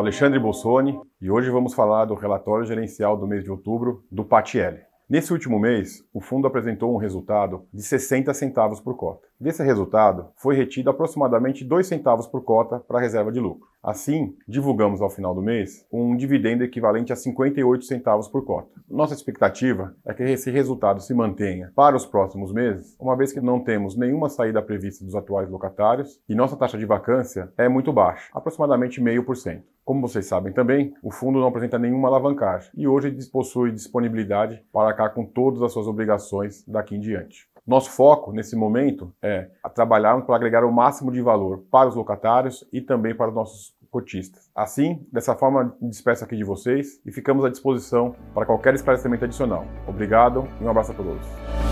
Alexandre Bossoni e hoje vamos falar do relatório gerencial do mês de outubro do PATL. Nesse último mês, o fundo apresentou um resultado de 60 centavos por cota. Desse resultado, foi retido aproximadamente 2 centavos por cota para a reserva de lucro. Assim, divulgamos ao final do mês um dividendo equivalente a 58 centavos por cota. Nossa expectativa é que esse resultado se mantenha para os próximos meses, uma vez que não temos nenhuma saída prevista dos atuais locatários e nossa taxa de vacância é muito baixa, aproximadamente 0,5%. Como vocês sabem também, o fundo não apresenta nenhuma alavancagem e hoje possui disponibilidade para arcar com todas as suas obrigações daqui em diante. Nosso foco nesse momento é trabalharmos para agregar o máximo de valor para os locatários e também para os nossos cotistas. Assim, dessa forma, me despeço aqui de vocês e ficamos à disposição para qualquer esclarecimento adicional. Obrigado e um abraço a todos.